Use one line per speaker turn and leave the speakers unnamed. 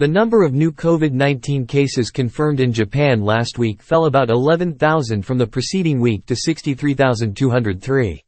The number of new COVID-19 cases confirmed in Japan last week fell about 11,000 from the preceding week to 63,203.